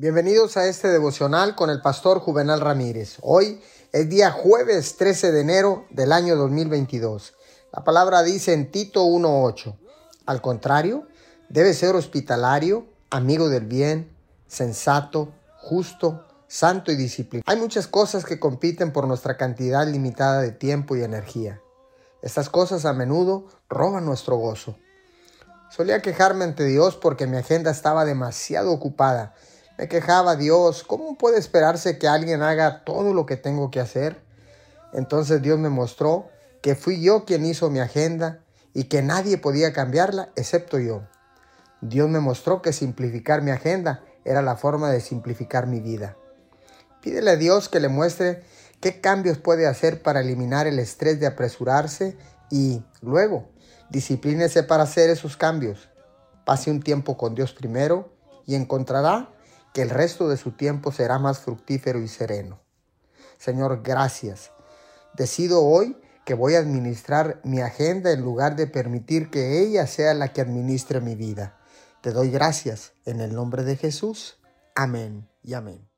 Bienvenidos a este devocional con el pastor Juvenal Ramírez. Hoy es día jueves 13 de enero del año 2022. La palabra dice en Tito 1.8. Al contrario, debe ser hospitalario, amigo del bien, sensato, justo, santo y disciplinado. Hay muchas cosas que compiten por nuestra cantidad limitada de tiempo y energía. Estas cosas a menudo roban nuestro gozo. Solía quejarme ante Dios porque mi agenda estaba demasiado ocupada me quejaba, Dios, ¿cómo puede esperarse que alguien haga todo lo que tengo que hacer? Entonces Dios me mostró que fui yo quien hizo mi agenda y que nadie podía cambiarla excepto yo. Dios me mostró que simplificar mi agenda era la forma de simplificar mi vida. Pídele a Dios que le muestre qué cambios puede hacer para eliminar el estrés de apresurarse y luego disciplínese para hacer esos cambios. Pase un tiempo con Dios primero y encontrará que el resto de su tiempo será más fructífero y sereno. Señor, gracias. Decido hoy que voy a administrar mi agenda en lugar de permitir que ella sea la que administre mi vida. Te doy gracias en el nombre de Jesús. Amén y amén.